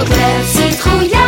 Au clair, citrouille